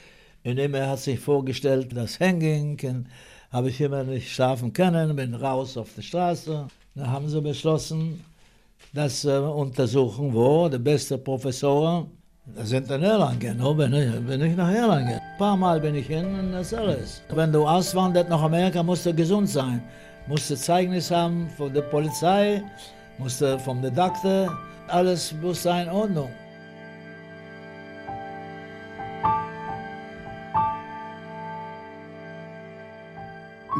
und immer hat sich vorgestellt, das Hanging, habe ich immer nicht schlafen können, bin raus auf die Straße. Da haben sie beschlossen, dass äh, untersuchen, wo der beste Professor Da sind in Irland gehen, oh, bin ich, bin ich nach Irland gehen. Ein paar Mal bin ich hin und das alles. Wenn du auswanderst nach Amerika, musst du gesund sein. Musst du Zeugnis haben von der Polizei, musst du vom Doktor, alles muss sein in Ordnung.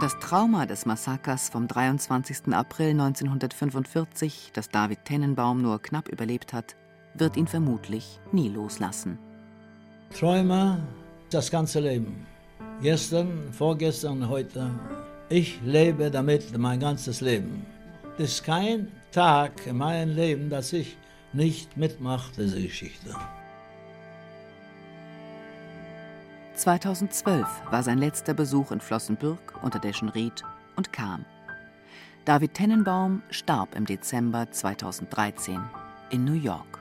Das Trauma des Massakers vom 23. April 1945, das David Tennenbaum nur knapp überlebt hat, wird ihn vermutlich nie loslassen. Träume das ganze Leben. Gestern, vorgestern, heute. Ich lebe damit mein ganzes Leben. Es ist kein Tag in meinem Leben, dass ich nicht mitmache, diese Geschichte. 2012 war sein letzter Besuch in Flossenbürg unter Deschenried und kam. David Tennenbaum starb im Dezember 2013 in New York.